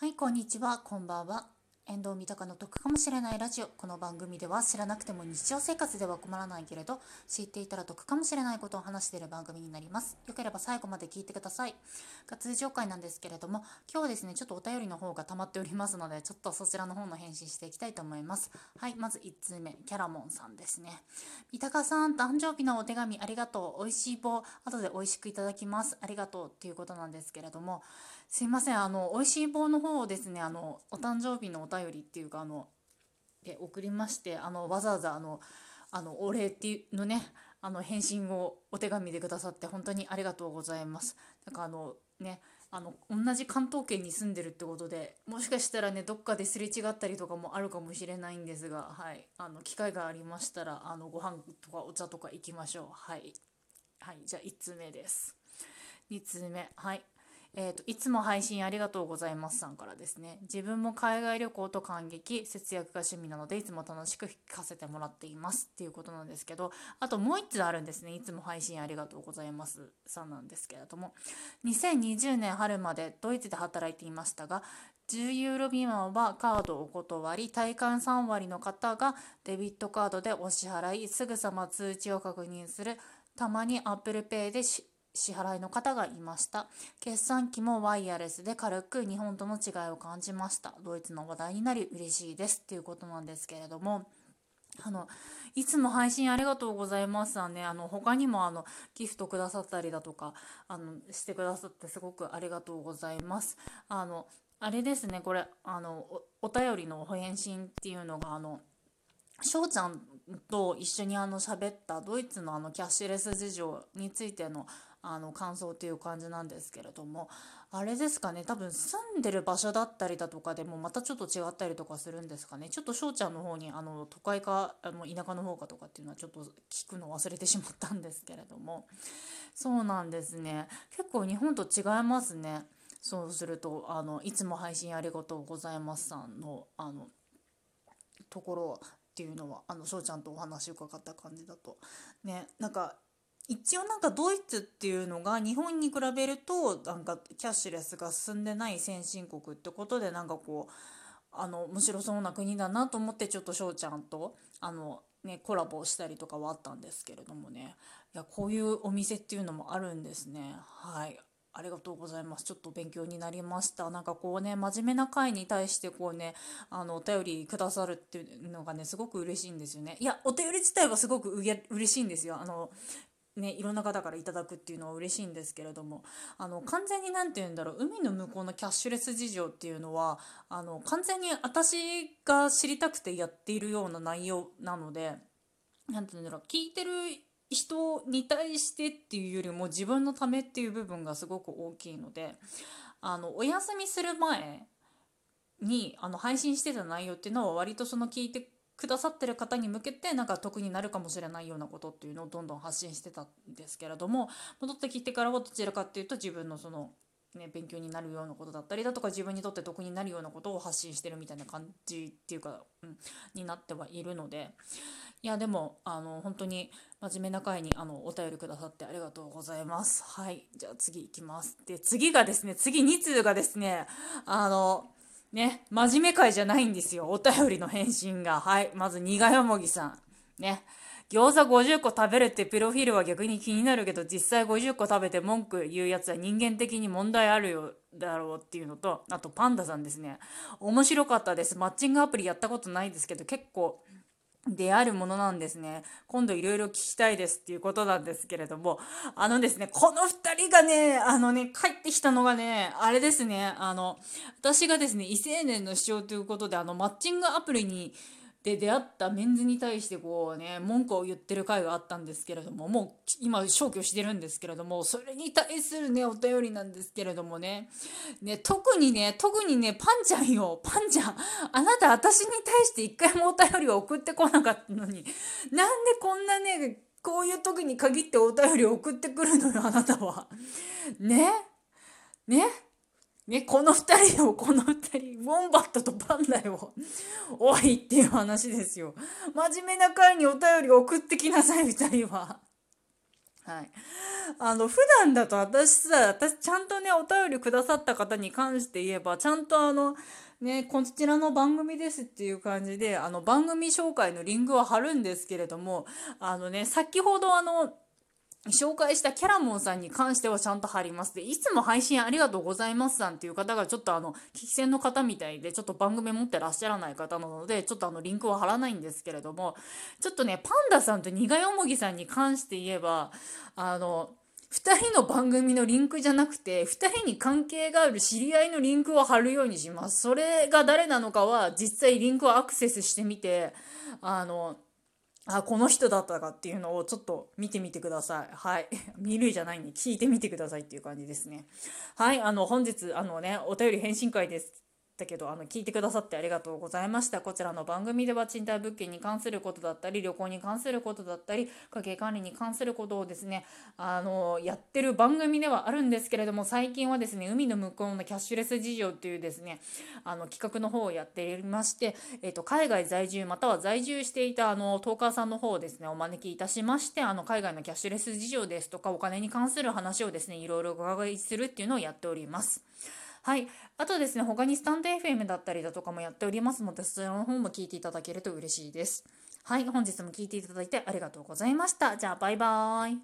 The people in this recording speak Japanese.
はい、こんにちは、こんばんは。遠藤三鷹の得かもしれないラジオ。この番組では知らなくても日常生活では困らないけれど、知っていたら得かもしれないことを話している番組になります。よければ最後まで聞いてください。が通常回なんですけれども、今日はですね、ちょっとお便りの方が溜まっておりますので、ちょっとそちらの方の返信していきたいと思います。はい、まず1通目、キャラモンさんですね。三鷹さん、誕生日のお手紙ありがとう。美味しい棒、後で美味しくいただきます。ありがとうっていうことなんですけれども、すいませんあの美味しい棒の方をですねあのお誕生日のお便りっていうかあので送りましてあのわざわざあのあのお礼っていうのねあの返信をお手紙でくださって本当にありがとうございます。なんかあのねあの同じ関東圏に住んでるってことでもしかしたらねどっかですれ違ったりとかもあるかもしれないんですが、はい、あの機会がありましたらあのご飯とかお茶とか行きましょう。はい、はい、じゃあ1通目です。2通目はいえーと、いつも配信ありがとうございますさんからですね。自分も海外旅行と感激節約が趣味なのでいつも楽しく聞かせてもらっていますっていうことなんですけどあともう1つあるんですね。いつも配信ありがとうございますさんなんですけれども。2020年春までドイツで働いていましたが10ユーロ未満はカードお断り体感3割の方がデビットカードでお支払いすぐさま通知を確認するたまに Apple Pay で支払いの方がいました。決算機もワイヤレスで軽く日本との違いを感じました。ドイツの話題になり嬉しいですっていうことなんですけれども。あのいつも配信ありがとうございますね。あの他にもあのギフトくださったりだとかあのしてくださってすごくありがとうございます。あのあれですね。これあのお便りの返信っていうのがあの翔ちゃんと一緒にあの喋ったドイツのあのキャッシュレス事情についてのあの感想っていう感じなんですけれどもあれですかね多分住んでる場所だったりだとかでもまたちょっと違ったりとかするんですかね。ちょっと翔ちゃんの方にあの都会かあの田舎の方かとかっていうのはちょっと聞くの忘れてしまったんですけれども。そうなんですね。結構日本と違いますね。そうするとあのいつも配信ありがとうございますさんのあのところっていうのはあの翔ちゃんとお話伺った感じだと。ねなんか一応なんかドイツっていうのが日本に比べるとなんかキャッシュレスが進んでない先進国ってことでなんかこうあの面白そうな国だなと思ってちょっと翔ちゃんとあの、ね、コラボしたりとかはあったんですけれどもねいやこういうお店っていうのもあるんですねはいありがとうございます。ちょっと勉強になりました。なんかこうね、真面目な回に対してこうね、あの、お便りくださるっていうのがね、すごく嬉しいんですよね。いや、お便り自体はすごくうげ嬉しいんですよ。あの、ね、いろんな方からいただくっていうのは嬉しいんですけれどもあの完全に何て言うんだろう海の向こうのキャッシュレス事情っていうのはあの完全に私が知りたくてやっているような内容なので何て言うんだろう聞いてる人に対してっていうよりも自分のためっていう部分がすごく大きいのであのお休みする前にあの配信してた内容っていうのは割とその聞いてくださってる方に向けてなんか得になるかもしれないようなことっていうのをどんどん発信してたんですけれども戻ってきてからはどちらかっていうと自分のそのね、勉強になるようなことだったりだとか自分にとって得になるようなことを発信してるみたいな感じっていうか、うん、になってはいるので。いやでもあの本当に真面目な回にあのお便りくださってありがとうございます。はい。じゃあ次いきます。で次がですね次2通がですねあのね、真面目会じゃないんですよ。お便りの返信が。はい。まず、苦よもぎさん。ね。餃子50個食べるってプロフィールは逆に気になるけど、実際50個食べて文句言うやつは人間的に問題あるよだろうっていうのと、あとパンダさんですね。面白かったです。マッチングアプリやったことないですけど、結構であるものなんですね。今度いろいろ聞きたいですっていうことなんですけれども、あのですね、この2人がね、あのね、帰ってきたのがね、あれですね、あの、私がですね、異性年の主張ということで、あの、マッチングアプリに、で出会ったメンズに対してこうね文句を言ってる回があったんですけれどももう今消去してるんですけれどもそれに対するねお便りなんですけれどもねね特にね特にねパンちゃんよパンちゃんあなた私に対して一回もお便りを送ってこなかったのになんでこんなねこういう時に限ってお便りを送ってくるのよあなたは。ねねね、この二人よ、この二人、ウォンバットとパンダよ。おいっていう話ですよ。真面目な会にお便り送ってきなさい、二人は。はい。あの、普段だと私さ、私ちゃんとね、お便りくださった方に関して言えば、ちゃんとあの、ね、こちらの番組ですっていう感じで、あの、番組紹介のリンクは貼るんですけれども、あのね、先ほどあの、紹介したキャラモンさんに関してはちゃんと貼ります。で、いつも配信ありがとうございますさんっていう方がちょっとあの、聞き戦の方みたいで、ちょっと番組持ってらっしゃらない方なので、ちょっとあの、リンクは貼らないんですけれども、ちょっとね、パンダさんと苦よもぎさんに関して言えば、あの、2人の番組のリンクじゃなくて、2人に関係がある知り合いのリンクを貼るようにします。それが誰なのかは、実際リンクをアクセスしてみて、あの、あ、この人だったかっていうのをちょっと見てみてください。はい。見るじゃないんで聞いてみてくださいっていう感じですね。はい。あの、本日、あのね、お便り返信会です。だけどあの聞いてくださってありがとうございましたこちらの番組では賃貸物件に関することだったり旅行に関することだったり家計管理に関することをですねあのやってる番組ではあるんですけれども最近はですね海の向こうのキャッシュレス事情っていうですねあの企画の方をやっていまして、えーと、海外在住または在住していたあのトーカーさんの方をですねお招きいたしましてあの海外のキャッシュレス事情ですとかお金に関する話をですねいろいろ伺いするっていうのをやっております。はい。あとですね、他にスタンド FM だったりだとかもやっておりますので、そちらの方も聞いていただけると嬉しいです。はい。本日も聞いていただいてありがとうございました。じゃあ、バイバーイ。